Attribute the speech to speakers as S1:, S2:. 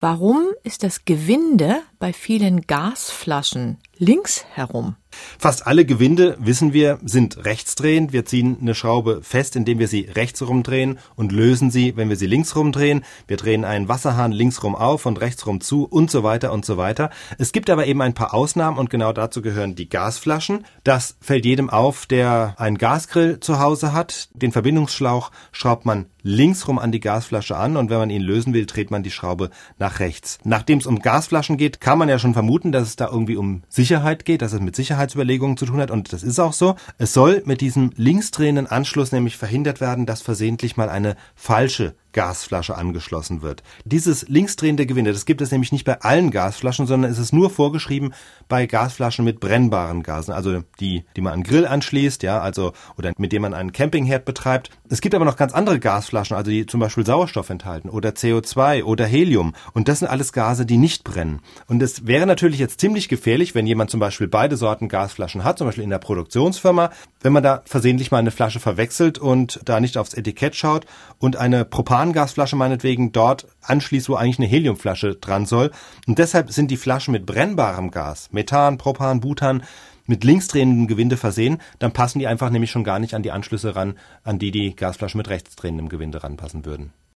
S1: Warum ist das Gewinde bei vielen Gasflaschen links herum?
S2: Fast alle Gewinde, wissen wir, sind rechtsdrehend. Wir ziehen eine Schraube fest, indem wir sie rechts rumdrehen und lösen sie, wenn wir sie links rumdrehen. Wir drehen einen Wasserhahn links rum auf und rechts rum zu und so weiter und so weiter. Es gibt aber eben ein paar Ausnahmen und genau dazu gehören die Gasflaschen. Das fällt jedem auf, der einen Gasgrill zu Hause hat. Den Verbindungsschlauch schraubt man links rum an die Gasflasche an und wenn man ihn lösen will, dreht man die Schraube nach rechts. Nachdem es um Gasflaschen geht, kann man ja schon vermuten, dass es da irgendwie um Sicherheit geht, dass es mit Sicherheitsüberlegungen zu tun hat und das ist auch so. Es soll mit diesem linksdrehenden Anschluss nämlich verhindert werden, dass versehentlich mal eine falsche Gasflasche angeschlossen wird. Dieses linksdrehende Gewinde, das gibt es nämlich nicht bei allen Gasflaschen, sondern es ist nur vorgeschrieben bei Gasflaschen mit brennbaren Gasen, also die, die man an Grill anschließt, ja, also oder mit dem man einen Campingherd betreibt. Es gibt aber noch ganz andere Gasflaschen, also die zum Beispiel Sauerstoff enthalten oder CO2 oder Helium. Und das sind alles Gase, die nicht brennen. Und es wäre natürlich jetzt ziemlich gefährlich, wenn jemand zum Beispiel beide Sorten Gasflaschen hat, zum Beispiel in der Produktionsfirma, wenn man da versehentlich mal eine Flasche verwechselt und da nicht aufs Etikett schaut und eine Propangasflasche meinetwegen dort anschließt, wo eigentlich eine Heliumflasche dran soll. Und deshalb sind die Flaschen mit brennbarem Gas, Methan, Propan, Butan, mit linksdrehendem Gewinde versehen, dann passen die einfach nämlich schon gar nicht an die Anschlüsse ran, an die die Gasflaschen mit rechtsdrehendem Gewinde ranpassen würden.